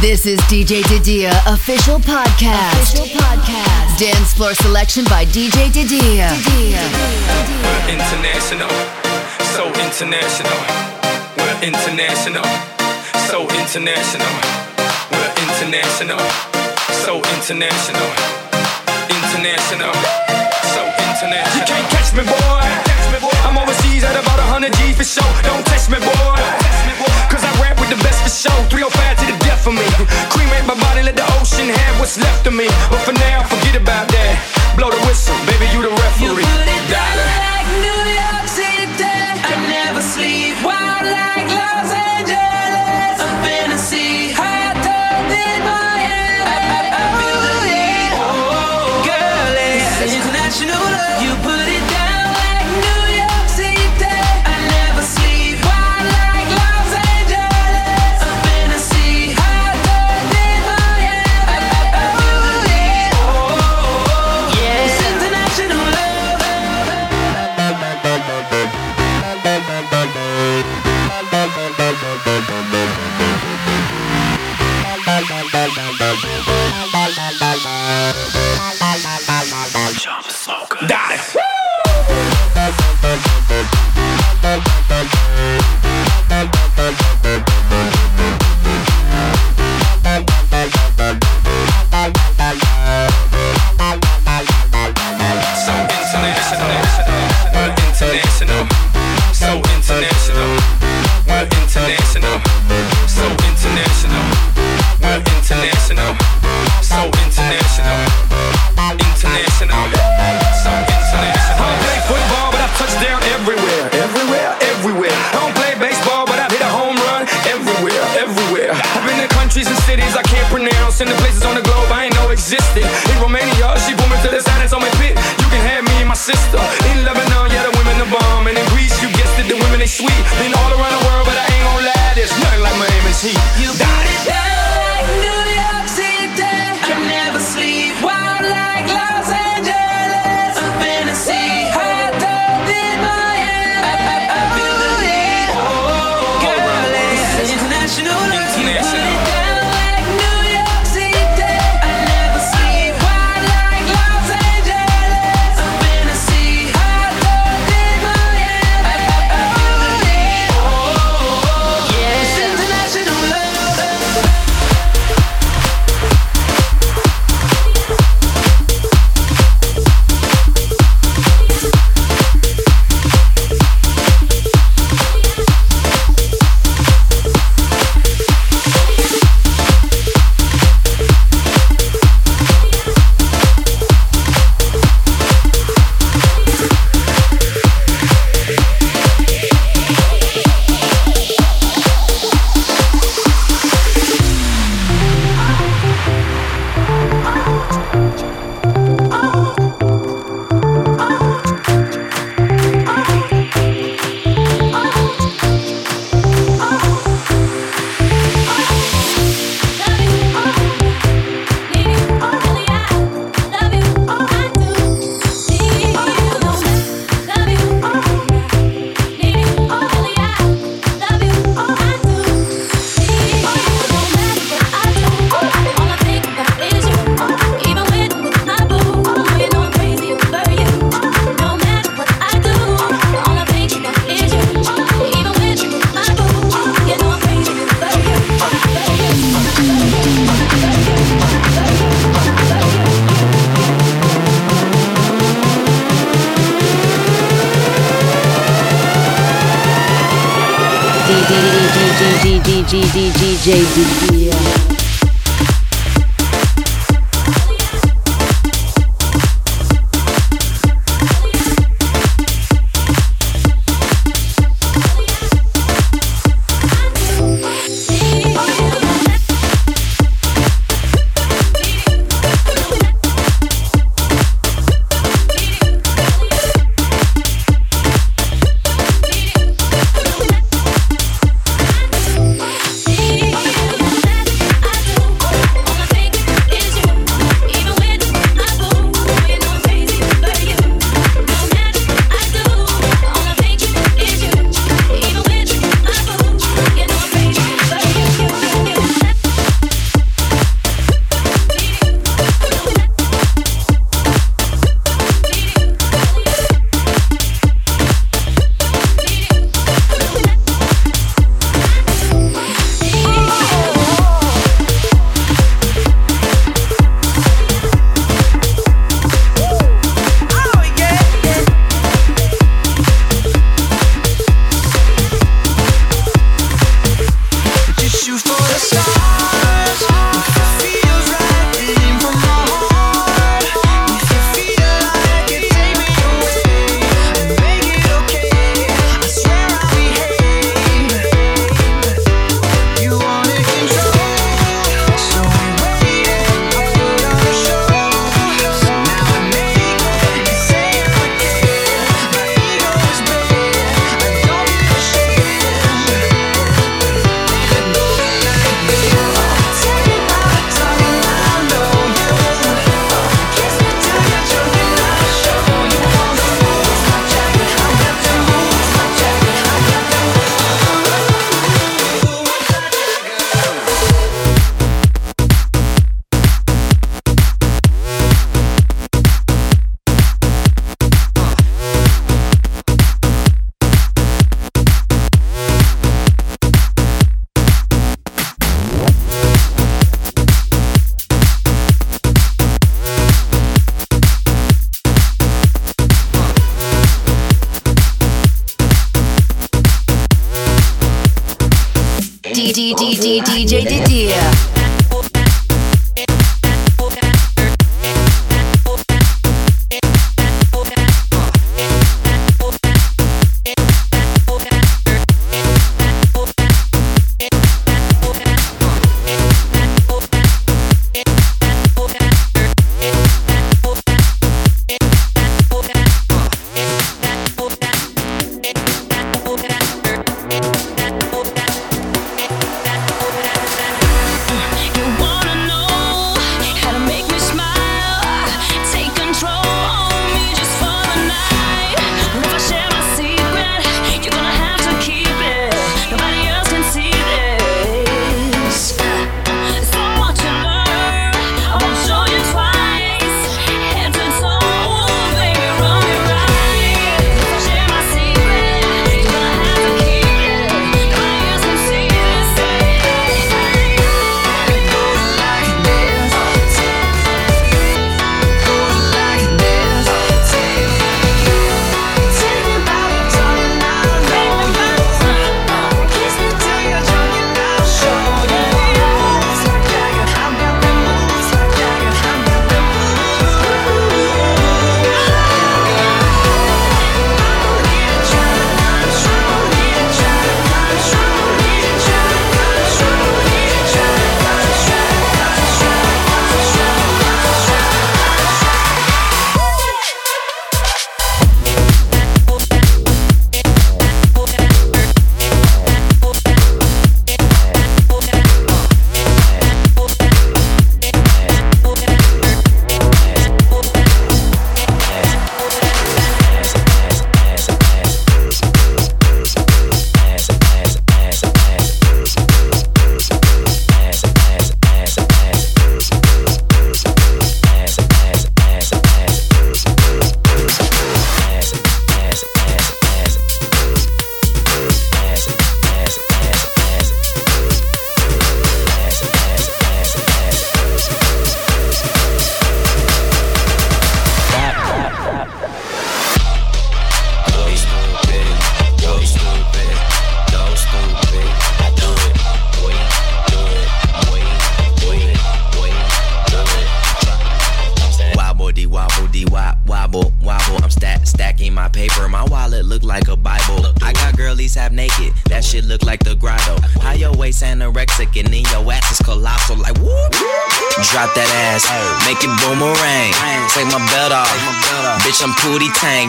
This is DJ Didia official podcast. Official podcast. Dance floor selection by DJ Didia. We're international, so international. We're international, so international. We're international, so international. International, so international. You can't catch me, boy. I'm always G's at about 100 G's for sure. Don't test me, boy. Cause I rap with the best for sure. 305 to the death for me. Cremate my body, let the ocean have what's left of me. But for now, forget about that. Blow the whistle, baby, you the referee. Dollar. JD.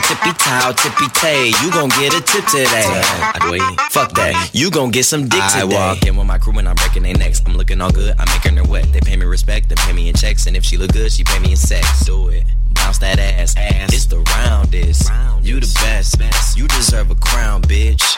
Tippy toe, tippy tay. You gon' get a tip today. Fuck that. You gon' get some dick today. I walk in with my crew and I'm breaking their necks. I'm looking all good. I'm making her wet. They pay me respect. They pay me in checks. And if she look good, she pay me in sex. Do it. Bounce that ass. ass. It's the roundest. You the best. best. You deserve a crown, bitch.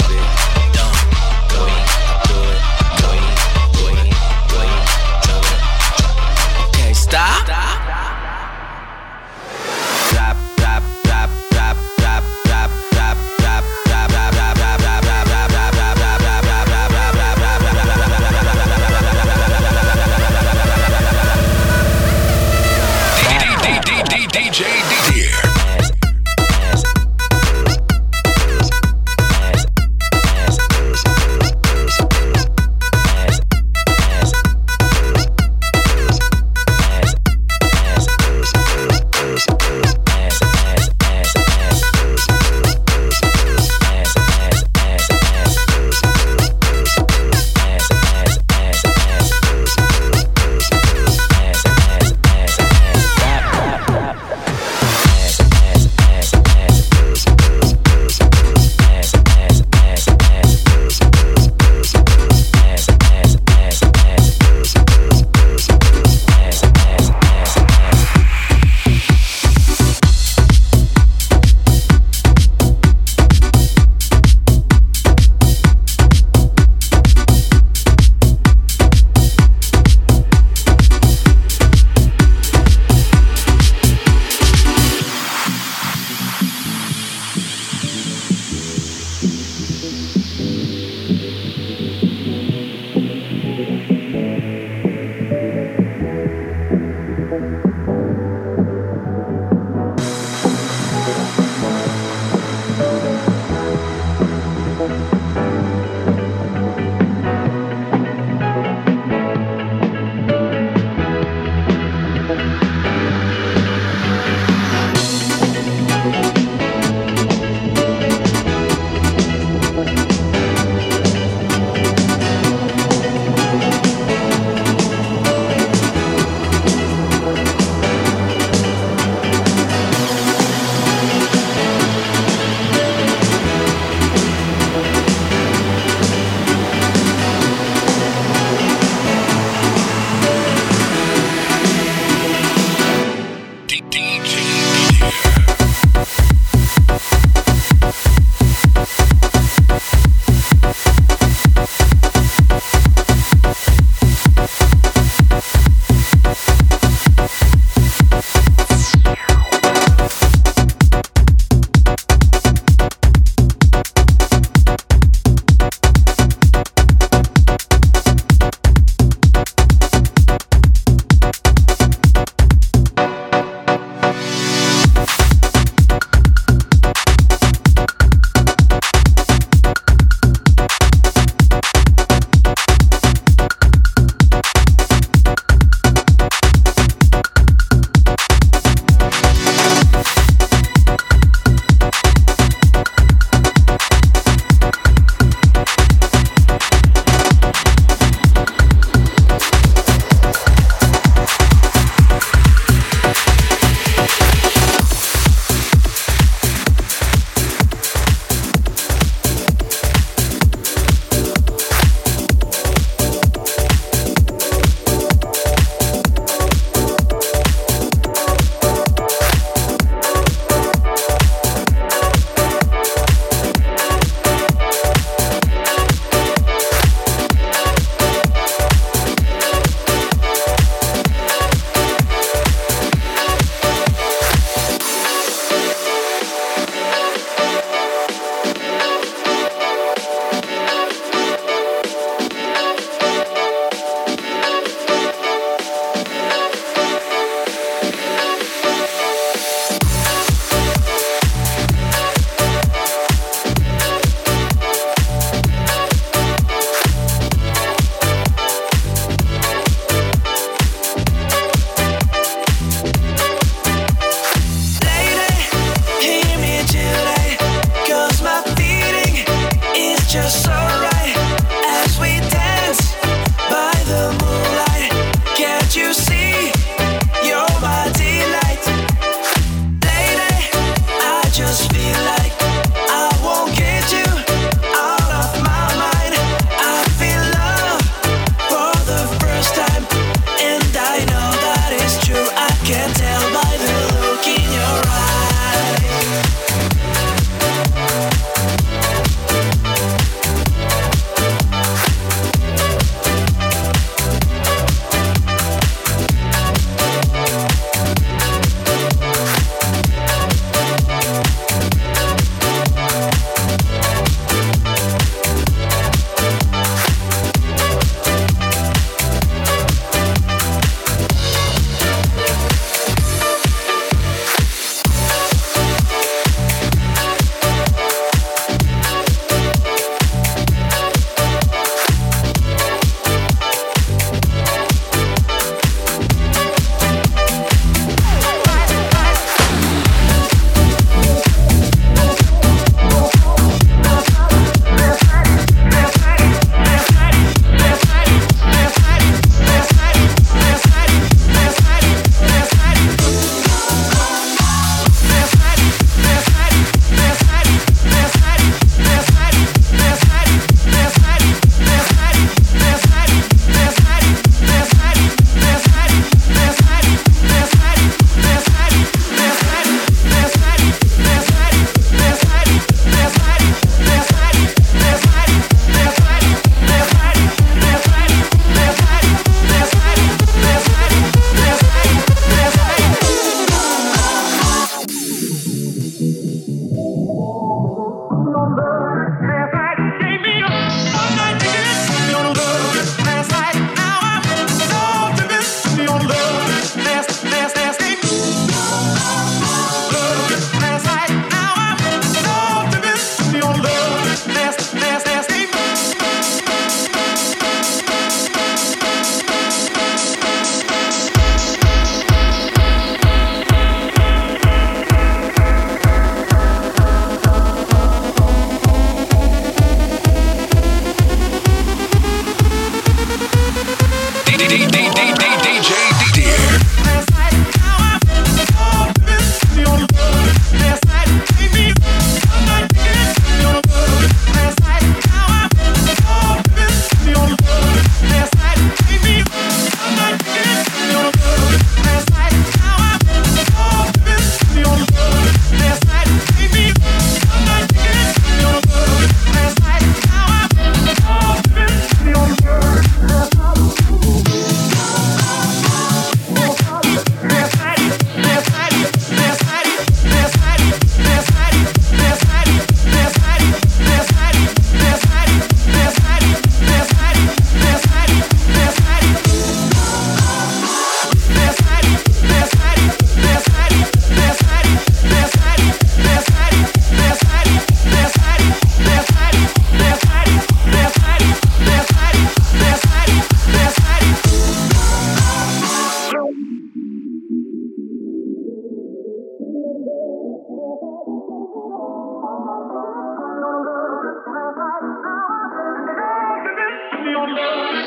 Oh, Lord.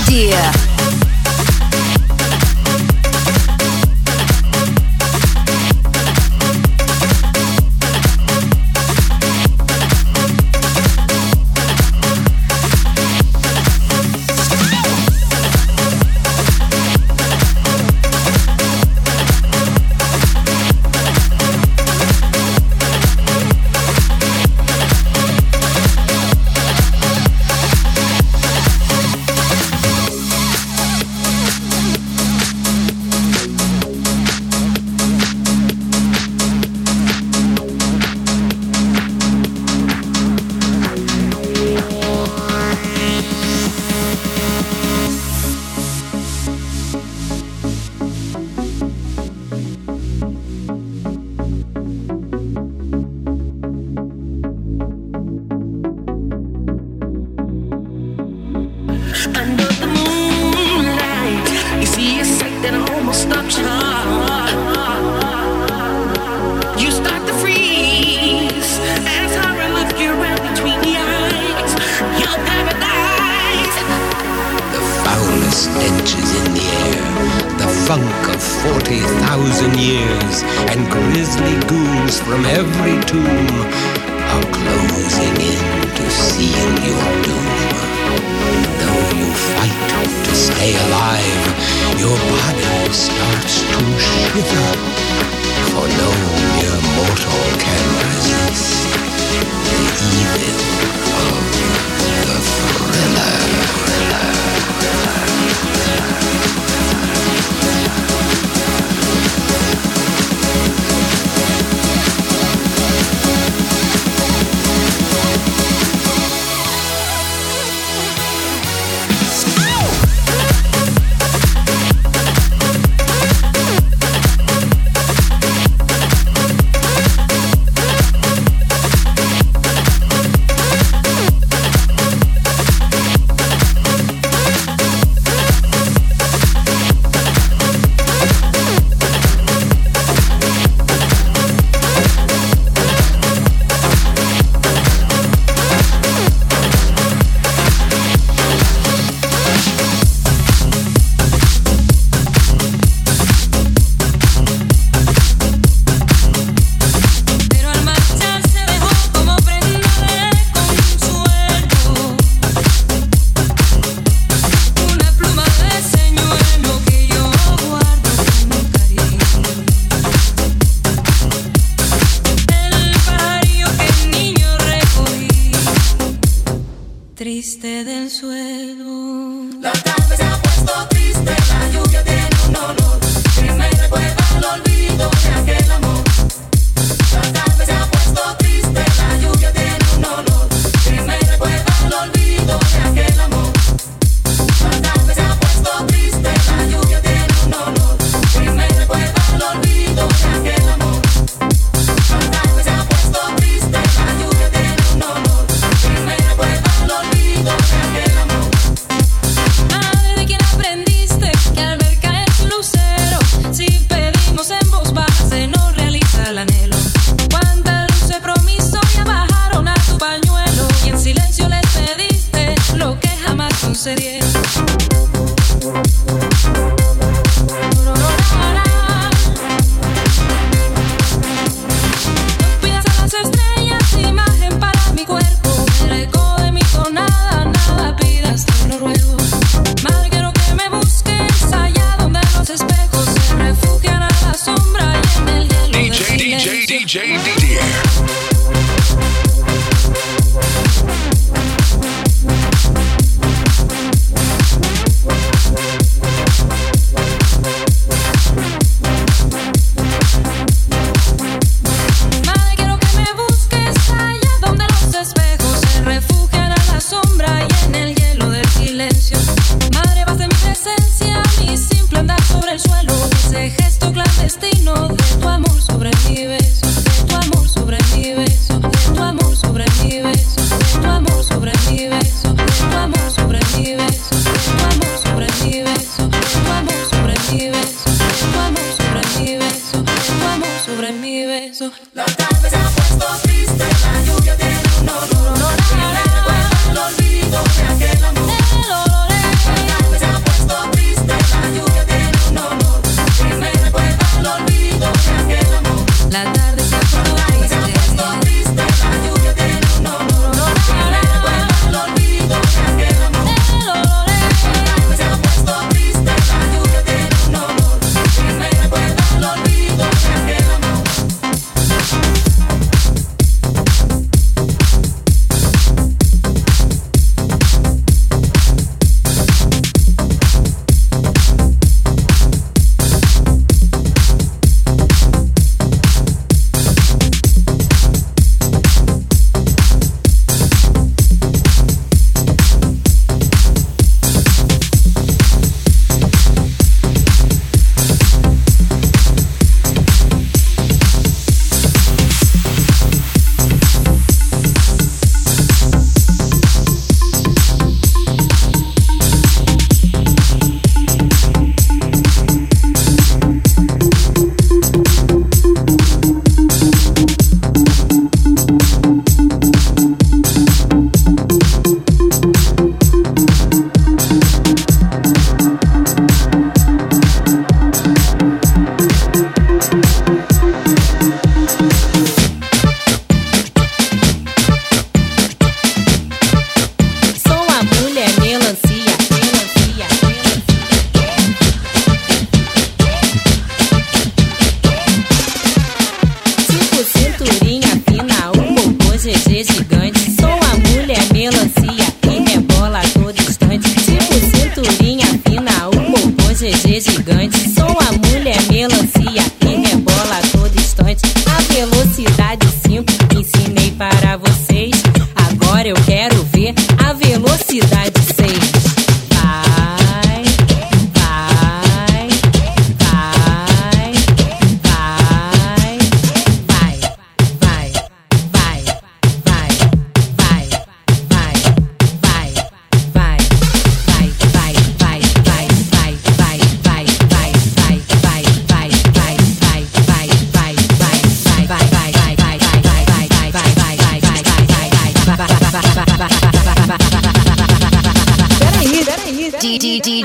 Que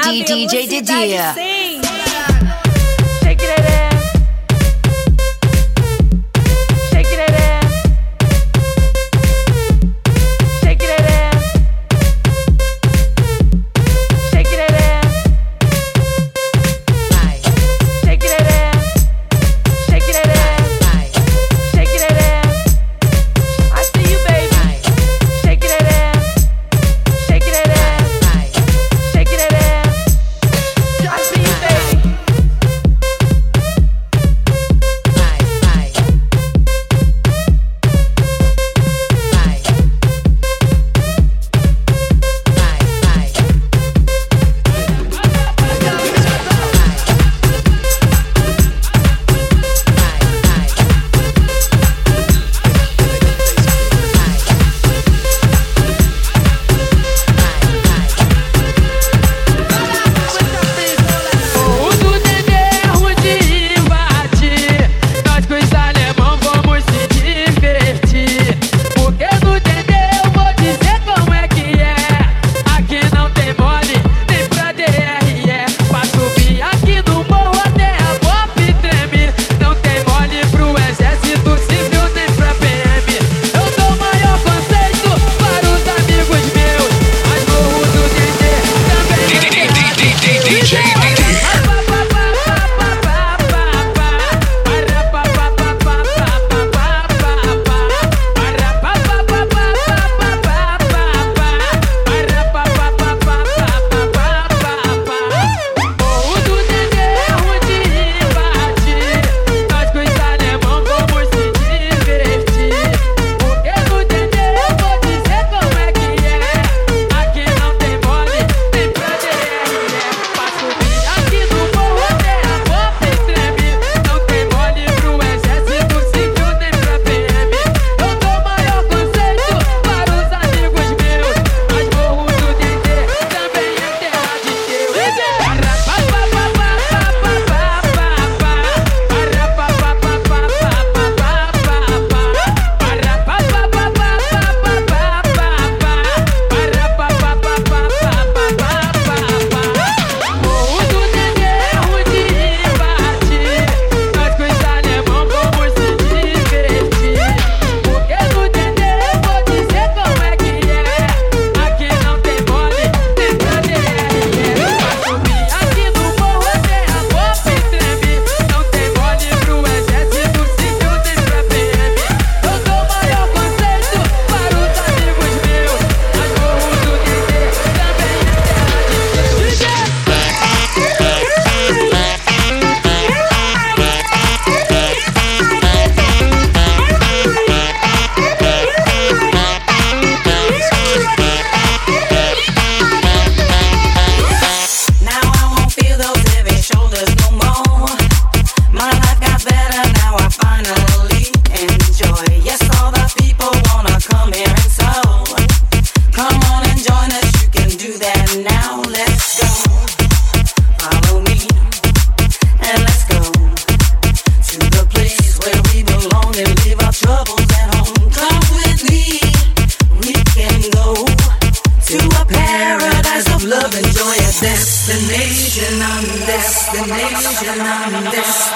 D DJ Didier. Amazing, amazing.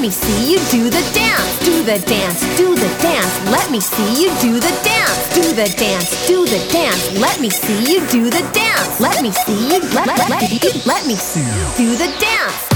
Let me see you do the dance. Do the dance. Do the dance. Let me see you do the dance. Do the dance. Do the dance. Let me see you do the dance. Let me see you. Let, let, let, let me see you do the dance.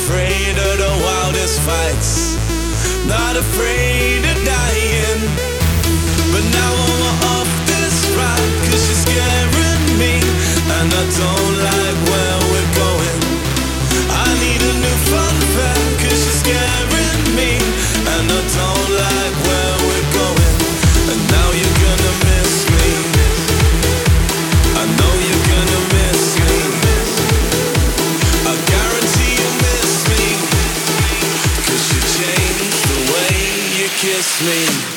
afraid of the wildest fights, not afraid of dying. But now I'm off this ride, cause she's scaring me, and I don't. me.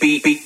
Beat,